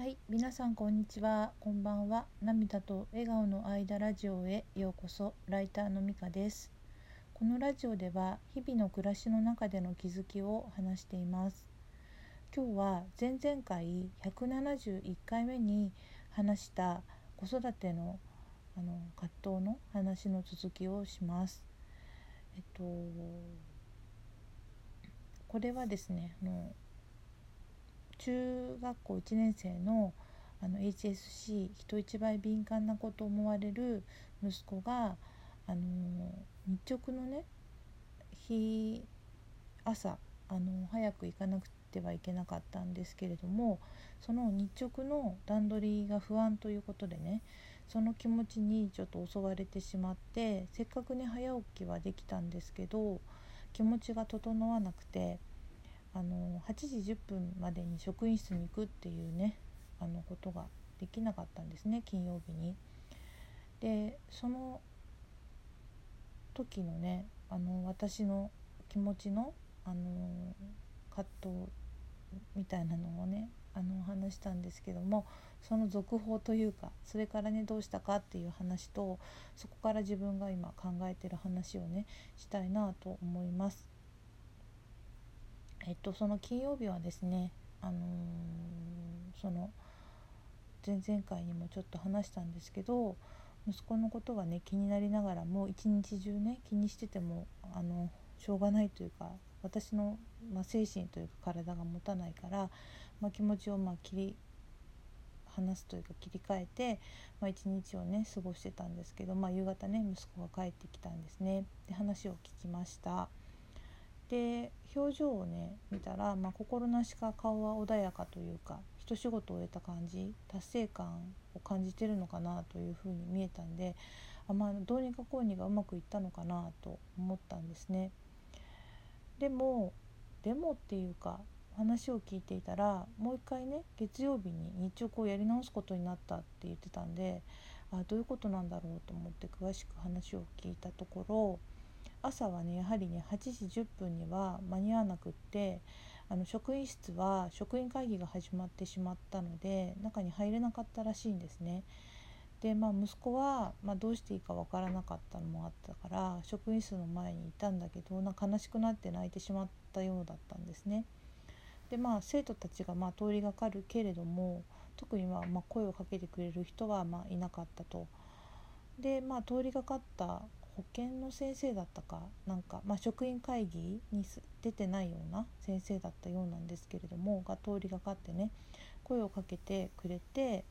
はい、皆さんこんにちは、こんばんは。涙と笑顔の間ラジオへようこそ。ライターのみかです。このラジオでは日々の暮らしの中での気づきを話しています。今日は前々回171回目に話した子育てのあの葛藤の話の続きをします。えっとこれはですね、あの中学校1年生のあの HSC 人一倍敏感な子と思われる息子があの日直のね日朝あの早く行かなくてはいけなかったんですけれどもその日直の段取りが不安ということでねその気持ちにちょっと襲われてしまってせっかくね早起きはできたんですけど気持ちが整わなくてあの8時10分までに職員室に行くっていうねあのことができなかったんですね金曜日に。でその時のねあの私の気持ちのあの葛藤みたいなのをねあの話したんですけどもその続報というかそれからねどうしたかっていう話とそこから自分が今考えてる話をねしたいなと思います。えっと、その金曜日はですね、あのー、その前々回にもちょっと話したんですけど息子のことがね気になりながらも一日中ね気にしててもあのしょうがないというか私の、まあ、精神というか体が持たないから、まあ、気持ちをまあ切り離すというか切り替えて、まあ、一日をね過ごしてたんですけど、まあ、夕方ね息子が帰ってきたんですねで話を聞きました。で表情をね見たら、まあ、心なしか顔は穏やかというか一仕事を終えた感じ達成感を感じてるのかなというふうに見えたんであ、まあ、どうにかこうにかうまくいったのかなと思ったんですね。でもでもっていうか話を聞いていたらもう一回ね月曜日に日直をやり直すことになったって言ってたんであどういうことなんだろうと思って詳しく話を聞いたところ朝はねやはりね8時10分には間に合わなくってあの職員室は職員会議が始まってしまったので中に入れなかったらしいんですね。でまあ息子は、まあ、どうしていいかわからなかったのもあったから職員室の前にいたんだけどな悲しくなって泣いてしまったようだったんですね。でまあ生徒たちがま通りがかるけれども特にまあま声をかけてくれる人はまいなかったと。でまあ通りがかった保健の先生だったかなんか、まあ、職員会議に出てないような先生だったようなんですけれどもが通りがかってね声をかけてくれて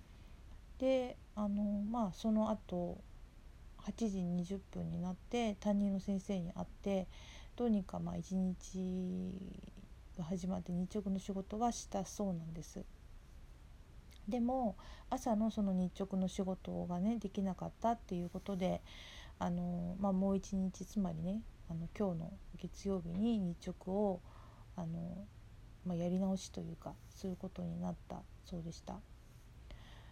であのまあその後8時20分になって担任の先生に会ってどうにかまあ一日が始まって日直の仕事はしたそうなんです。でも朝のその日直の仕事がねできなかったっていうことであの、まあ、もう一日つまりねあの今日の月曜日に日直をあの、まあ、やり直しというかすることになったそうでした。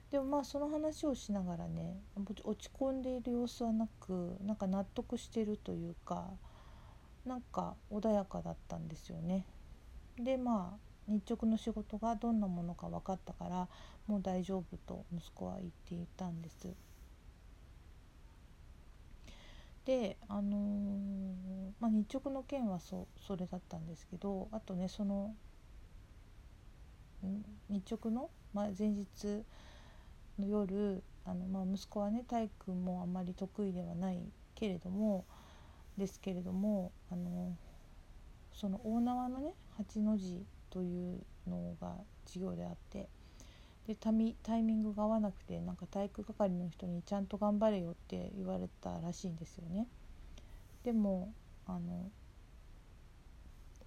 でもまあその話をしながらね落ち込んでいる様子はなくなんか納得してるというかなんか穏やかだったんですよね。でまあ日直の仕事がどんなものか分かったからもう大丈夫と息子は言っていたんです。であのー、まあ、日直の件はそそれだったんですけどあとねその日直の、まあ、前日の夜あの、まあ、息子はね体育もあんまり得意ではないけれどもですけれどもあのその大縄のね8の字というのが授業であってでタミタイミングが合わなくてなんか体育係の人にちゃんと頑張れよって言われたらしいんですよね。でもあの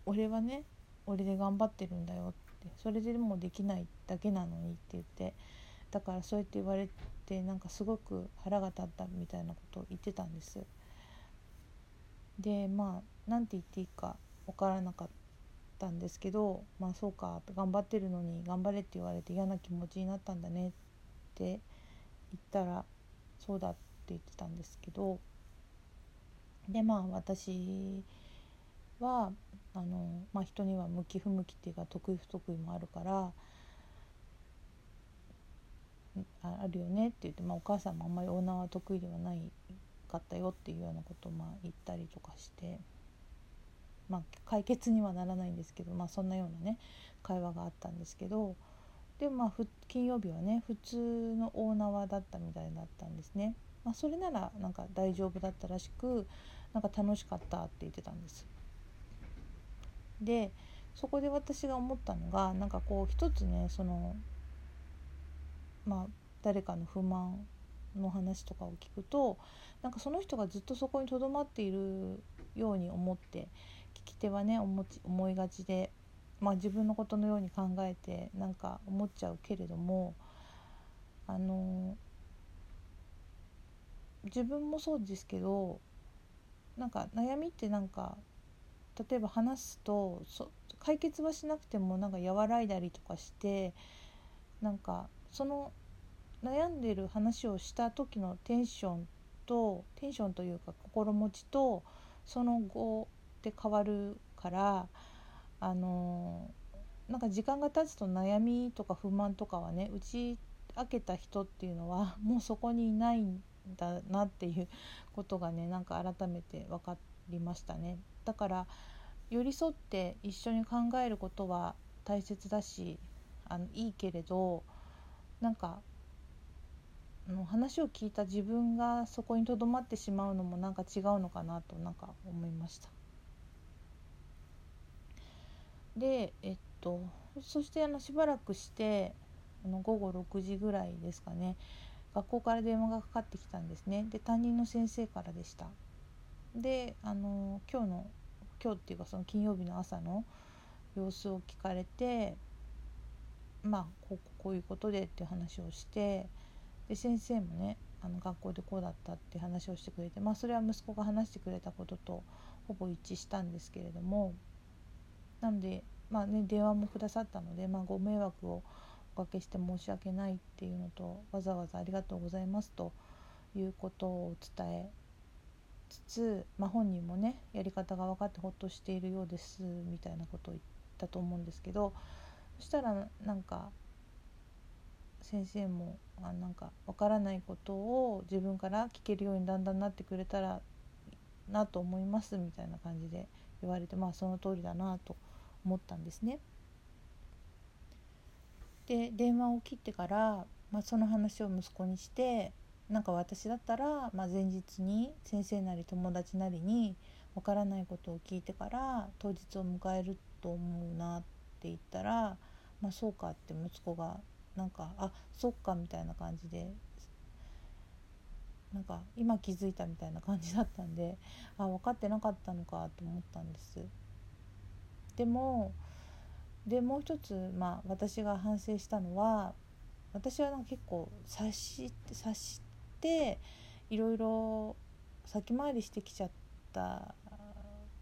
俺はね俺で頑張ってるんだよってそれでもできないだけなのにって言ってだからそうやって言われてなんかすごく腹が立ったみたいなことを言ってたんです。でまあ何て言っていいか分からなかったんですけどまあそうか頑張ってるのに頑張れって言われて嫌な気持ちになったんだねって言ったらそうだって言ってたんですけどでまあ私はあの、まあ、人には向き不向きっていうか得意不得意もあるからあるよねって言って、まあ、お母さんもあんまりオーナーは得意ではないかったよっていうようなことをまあ言ったりとかして、まあ、解決にはならないんですけど、まあ、そんなようなね会話があったんですけどでもまあ金曜日はね普通の大縄だったみたいだったんですね。まあ、それならなんか大丈夫だったらしくなんか楽しかったって言ってたんです。でそこで私が思ったのがなんかこう一つねそのまあ誰かの不満の話とかを聞くとなんかその人がずっとそこにとどまっているように思って聞き手はね思思いがちで、まあ、自分のことのように考えてなんか思っちゃうけれどもあの自分もそうですけどなんか悩みってなんか例えば話すと解決はしなくてもなんか和らいだりとかしてなんかその悩んでる話をした時のテンションとテンションというか心持ちとその後で変わるからあのなんか時間が経つと悩みとか不満とかはね打ち明けた人っていうのは もうそこにいないんだなっていう ことがねなんか改めて分かりましたね。だから寄り添って一緒に考えることは大切だしあのいいけれどなんかの話を聞いた自分がそこにとどまってしまうのもなんか違うのかなとなんか思いました。でえっとそしてあのしばらくしてあの午後6時ぐらいですかね学校から電話がかかってきたんですね。で担任の先生からでした。であの今日の今日っていうかその金曜日の朝の様子を聞かれてまあこうこういうことでって話をしてで先生もねあの学校でこうだったって話をしてくれてまあそれは息子が話してくれたこととほぼ一致したんですけれどもなのでまあね電話もくださったので、まあ、ご迷惑をおかけして申し訳ないっていうのとわざわざありがとうございますということを伝えつつ、まあ、本人もねやり方が分かってほっとしているようですみたいなことを言ったと思うんですけどそしたらなんか先生もあなんか分からないことを自分から聞けるようにだんだんなってくれたらなと思いますみたいな感じで言われてまあその通りだなと思ったんですね。で電話を切ってから、まあ、その話を息子にしてなんか私だったら、まあ、前日に先生なり友達なりに分からないことを聞いてから当日を迎えると思うなって言ったら、まあ、そうかって息子がなんかあそっかみたいな感じでなんか今気づいたみたいな感じだったんであ分かってなかったのかと思ったんですでもでもう一つ、まあ、私が反省したのは私はなんか結構察し察していろいろ先回りしてきちゃった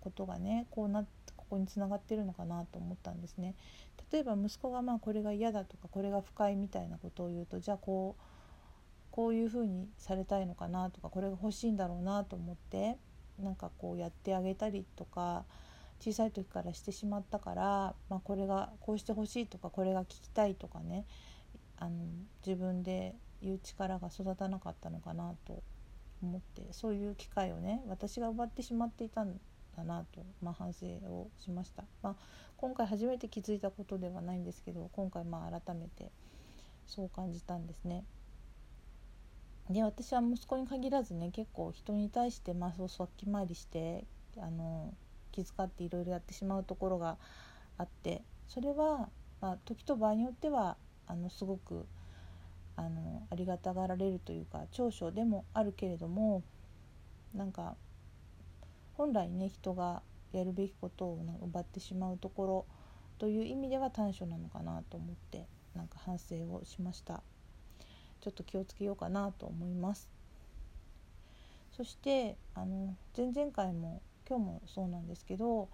ことがねこうなここにつながってるのかなと思ったんですね。例えば息子がまあこれが嫌だとかこれが不快みたいなことを言うとじゃあこうこういうふうにされたいのかなとかこれが欲しいんだろうなと思ってなんかこうやってあげたりとか小さい時からしてしまったから、まあ、これがこうしてほしいとかこれが聞きたいとかねあの自分で言う力が育たなかったのかなと思ってそういう機会をね私が奪ってしまっていたんだなと、まあ、反省をしました、まあ、今回初めて気づいたことではないんですけど今回まあ改めてそう感じたんですね。で私は息子に限らずね結構人に対してまあそう先回りしてあの気遣っていろいろやってしまうところがあってそれは、まあ、時と場合によってはあのすごくあのありがたがられるというか長所でもあるけれどもなんか本来ね人がやるべきことを奪ってしまうところという意味では短所なのかなと思ってなんか反省をしました。ちょっと気をつけようかなと思います。そしてあの前々回も今日もそうなんですけど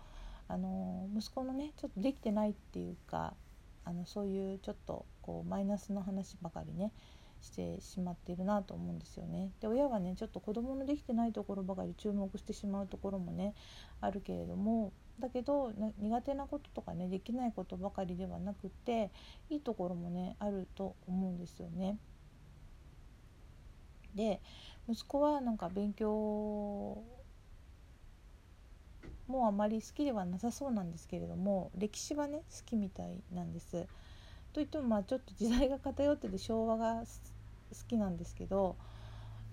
あの息子のねちょっとできてないっていうかあのそういうちょっとこうマイナスの話ばかりねしてしまっているなと思うんですよね。で親はねちょっと子供のできてないところばかり注目してしまうところもねあるけれどもだけど、苦手なこととかねできないことばかりではなくていいところもねあると思うんですよね。で息子はなんか勉強もうあまり好きではなさそうなんですけれども歴史はね好きみたいなんです。といってもまあちょっと時代が偏ってて昭和が好きなんですけど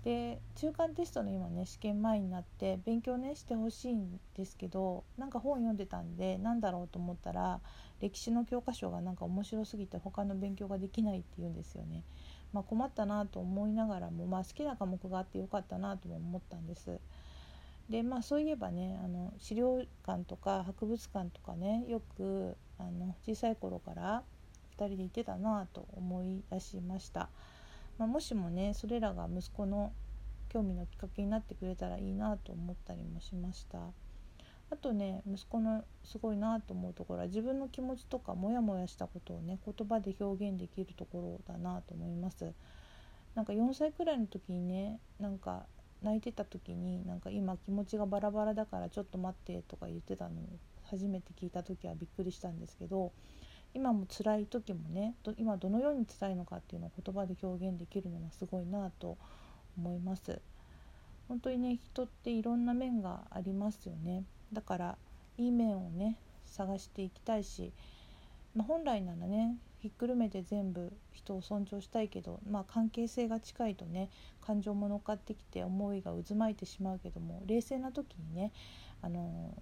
で中間テストの今ね試験前になって勉強ねしてほしいんですけどなんか本読んでたんでなんだろうと思ったら歴史の教科書がなんか面白すぎて他の勉強ができないって言うんですよね。まあ、困ったなと思いながらも、まあ、好きな科目があってよかったなとも思ったんです。でまあそういえばねあの資料館とか博物館とかねよくあの小さい頃から2人で行ってたなと思い出しました、まあ、もしもねそれらが息子の興味のきっかけになってくれたらいいなと思ったりもしました。あとね息子のすごいなと思うところは自分の気持ちとかモヤモヤしたことをね言葉で表現できるところだなと思います。なんか4歳くらいの時にねなんか泣いてた時になんか今気持ちがバラバラだからちょっと待ってとか言ってたのを初めて聞いた時はびっくりしたんですけど今も辛い時もね今どのように辛いのかっていうのを言葉で表現できるのがすごいなと思います。本当にね人っていろんな面がありますよね。だからいい面をね探していきたいし、まあ、本来ならねひっくるめて全部人を尊重したいけど、まあ、関係性が近いとね感情も乗っかってきて思いが渦巻いてしまうけども冷静な時にね、あの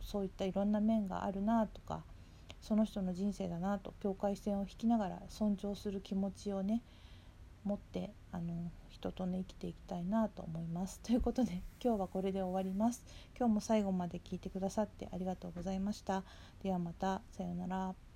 そういったいろんな面があるなとかその人の人生だなと境界線を引きながら尊重する気持ちをね持ってあの人とね生きていきたいなと思います。ということで今日はこれで終わります。今日も最後まで聞いてくださってありがとうございました。ではまたさようなら。